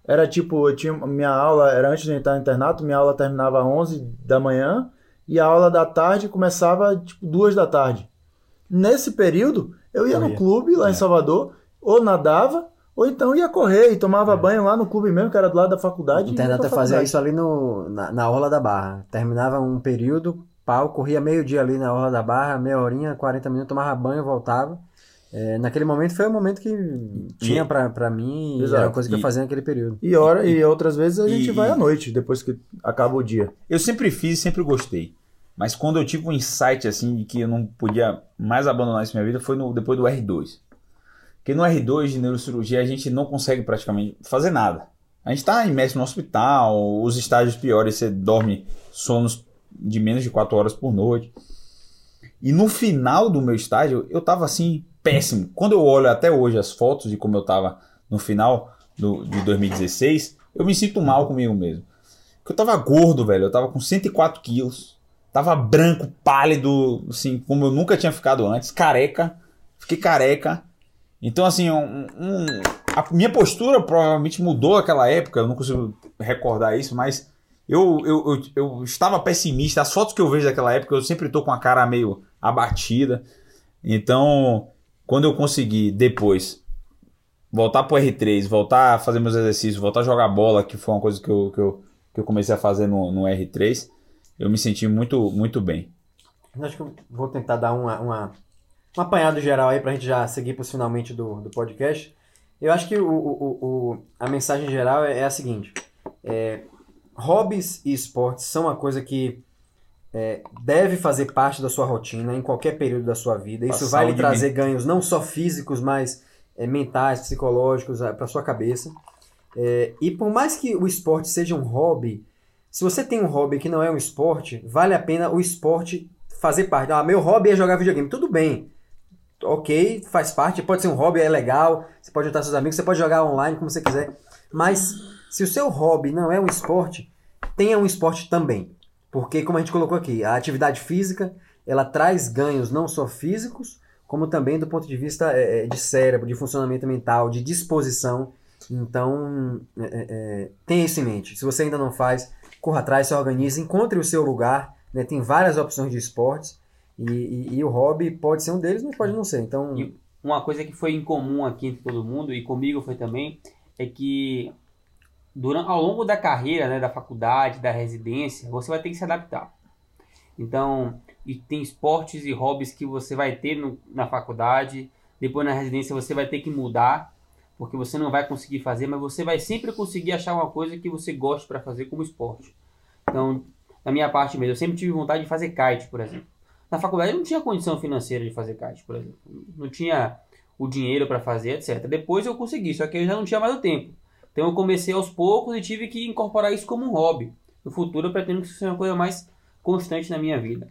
Era tipo, eu tinha minha aula, era antes de entrar no internato, minha aula terminava às 11 da manhã e a aula da tarde começava tipo 2 da tarde. Nesse período, eu ia, no clube lá é. em Salvador, ou nadava, ou então ia correr e tomava é. banho lá no clube mesmo, que era do lado da faculdade. O internato fazia isso ali no, na, na Orla da Barra. Terminava um período, pau, corria meio-dia ali na Orla da Barra, meia horinha, 40 minutos, tomava banho, voltava. É, naquele momento foi o momento que tinha para mim e era a coisa que e, eu fazia naquele período. E, hora, e outras vezes a gente e, vai à noite, depois que acaba o dia. Eu sempre fiz e sempre gostei. Mas quando eu tive um insight assim de que eu não podia mais abandonar isso na minha vida foi no, depois do R2. Porque no R2 de neurocirurgia a gente não consegue praticamente fazer nada. A gente está imerso no hospital, os estágios piores, você dorme sonos de menos de 4 horas por noite. E no final do meu estágio, eu tava assim, péssimo. Quando eu olho até hoje as fotos de como eu tava no final do, de 2016, eu me sinto mal comigo mesmo. Porque eu tava gordo, velho. Eu tava com 104 quilos. Tava branco, pálido, assim, como eu nunca tinha ficado antes. Careca. Fiquei careca. Então, assim, um, um, a minha postura provavelmente mudou naquela época. Eu não consigo recordar isso, mas eu, eu, eu, eu, estava pessimista. As fotos que eu vejo daquela época, eu sempre tô com a cara meio abatida. Então, quando eu consegui depois voltar pro R3, voltar a fazer meus exercícios, voltar a jogar bola, que foi uma coisa que eu, que eu, que eu comecei a fazer no, no R3, eu me senti muito, muito bem. Acho que eu vou tentar dar uma, uma, um apanhado geral aí pra gente já seguir para finalmente do, do podcast. Eu acho que o, o, o, a mensagem geral é, é a seguinte: é, hobbies e esportes são uma coisa que é, deve fazer parte da sua rotina em qualquer período da sua vida. Isso vai lhe trazer ganhos não só físicos, mas é, mentais, psicológicos é, para sua cabeça. É, e por mais que o esporte seja um hobby, se você tem um hobby que não é um esporte, vale a pena o esporte fazer parte. Ah, meu hobby é jogar videogame. Tudo bem. Ok, faz parte, pode ser um hobby, é legal, você pode juntar seus amigos, você pode jogar online como você quiser. Mas se o seu hobby não é um esporte, tenha um esporte também. Porque, como a gente colocou aqui, a atividade física ela traz ganhos não só físicos, como também do ponto de vista é, é de cérebro, de funcionamento mental, de disposição. Então, é, é, é, tenha isso em mente. Se você ainda não faz, corra atrás, se organize, encontre o seu lugar. Né? Tem várias opções de esportes e, e, e, o hobby pode ser um deles, mas pode não ser. Então, e uma coisa que foi em comum aqui entre todo mundo e comigo foi também é que durante, ao longo da carreira, né, da faculdade, da residência, você vai ter que se adaptar. Então, e tem esportes e hobbies que você vai ter no, na faculdade, depois na residência você vai ter que mudar, porque você não vai conseguir fazer, mas você vai sempre conseguir achar uma coisa que você goste para fazer como esporte. Então, na minha parte mesmo, eu sempre tive vontade de fazer kite, por exemplo. Na faculdade eu não tinha condição financeira de fazer kite, por exemplo. Não tinha o dinheiro para fazer, etc. Depois eu consegui, só que eu já não tinha mais o tempo. Então eu comecei aos poucos e tive que incorporar isso como um hobby. No futuro eu pretendo que isso seja uma coisa mais constante na minha vida.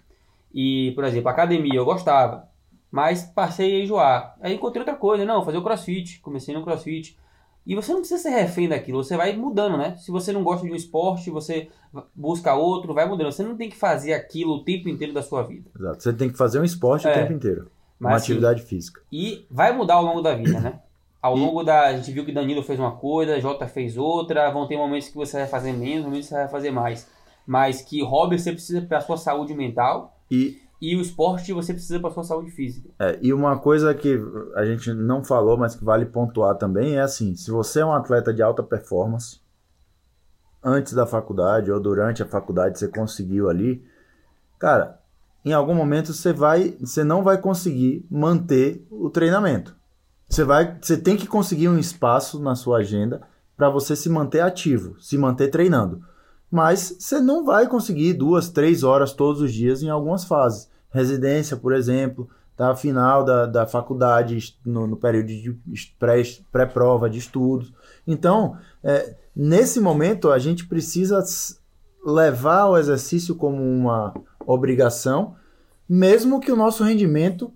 E, por exemplo, academia eu gostava, mas passei a enjoar. Aí encontrei outra coisa, não, fazer o crossfit, comecei no crossfit. E você não precisa ser refém daquilo, você vai mudando, né? Se você não gosta de um esporte, você busca outro, vai mudando. Você não tem que fazer aquilo o tempo inteiro da sua vida. Exato, você tem que fazer um esporte é, o tempo inteiro. Uma assim, atividade física. E vai mudar ao longo da vida, né? Ao longo da. A gente viu que Danilo fez uma coisa, Jota fez outra. Vão ter momentos que você vai fazer menos, momentos que você vai fazer mais. Mas que hobby você precisa para a sua saúde mental. E, e o esporte você precisa para a sua saúde física. É, e uma coisa que a gente não falou, mas que vale pontuar também é assim: se você é um atleta de alta performance, antes da faculdade ou durante a faculdade você conseguiu ali, cara, em algum momento você vai, você não vai conseguir manter o treinamento. Você vai, você tem que conseguir um espaço na sua agenda para você se manter ativo, se manter treinando. Mas você não vai conseguir duas, três horas todos os dias em algumas fases. Residência, por exemplo, tá? final da, da faculdade, no, no período de pré-prova de estudos. Então, é, nesse momento, a gente precisa levar o exercício como uma obrigação, mesmo que o nosso rendimento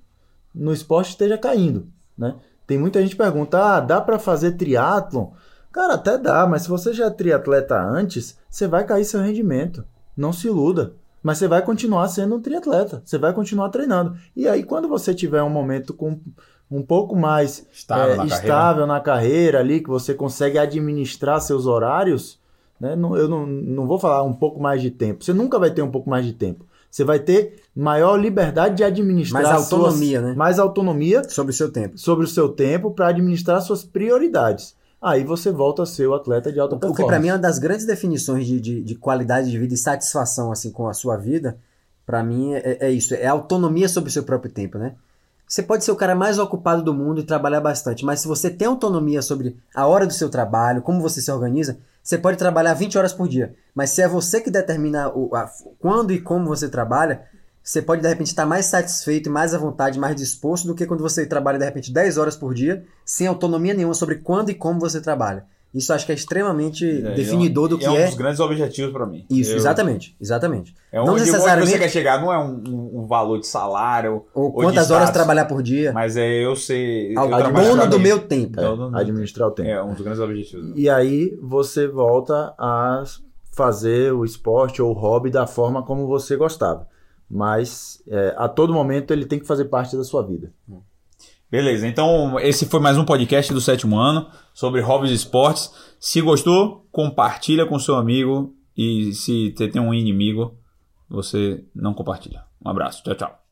no esporte esteja caindo. Né? Tem muita gente que pergunta: ah, dá para fazer triatlon? Cara, até dá, mas se você já é triatleta antes, você vai cair seu rendimento. Não se iluda. Mas você vai continuar sendo um triatleta. Você vai continuar treinando. E aí, quando você tiver um momento com um pouco mais estável, é, na, estável carreira. na carreira ali, que você consegue administrar seus horários, né? Não, eu não, não vou falar um pouco mais de tempo. Você nunca vai ter um pouco mais de tempo. Você vai ter maior liberdade de administrar mais autonomia, suas, né? Mais autonomia sobre o seu tempo. Sobre o seu tempo para administrar suas prioridades. Aí você volta a ser o atleta de alta performance. Porque para mim uma das grandes definições de, de, de, qualidade de vida e satisfação assim com a sua vida, para mim é, é, isso, é autonomia sobre o seu próprio tempo, né? Você pode ser o cara mais ocupado do mundo e trabalhar bastante, mas se você tem autonomia sobre a hora do seu trabalho, como você se organiza, você pode trabalhar 20 horas por dia, mas se é você que determina o, a, quando e como você trabalha, você pode de repente estar mais satisfeito, mais à vontade, mais disposto do que quando você trabalha de repente 10 horas por dia, sem autonomia nenhuma sobre quando e como você trabalha. Isso acho que é extremamente é, definidor do que é. É um dos grandes objetivos para mim. Isso, eu... exatamente, exatamente. É onde, não necessariamente... você quer chegar, não é um, um valor de salário. Ou, ou quantas horas trabalhar por dia. Mas é eu ser. Ao eu dono do meu tempo. É, administrar o tempo. É um dos grandes objetivos. E aí você volta a fazer o esporte ou o hobby da forma como você gostava. Mas é, a todo momento ele tem que fazer parte da sua vida. Beleza, então esse foi mais um podcast do sétimo ano sobre hobbies e esportes. Se gostou, compartilha com seu amigo e se tem um inimigo, você não compartilha. Um abraço, tchau, tchau.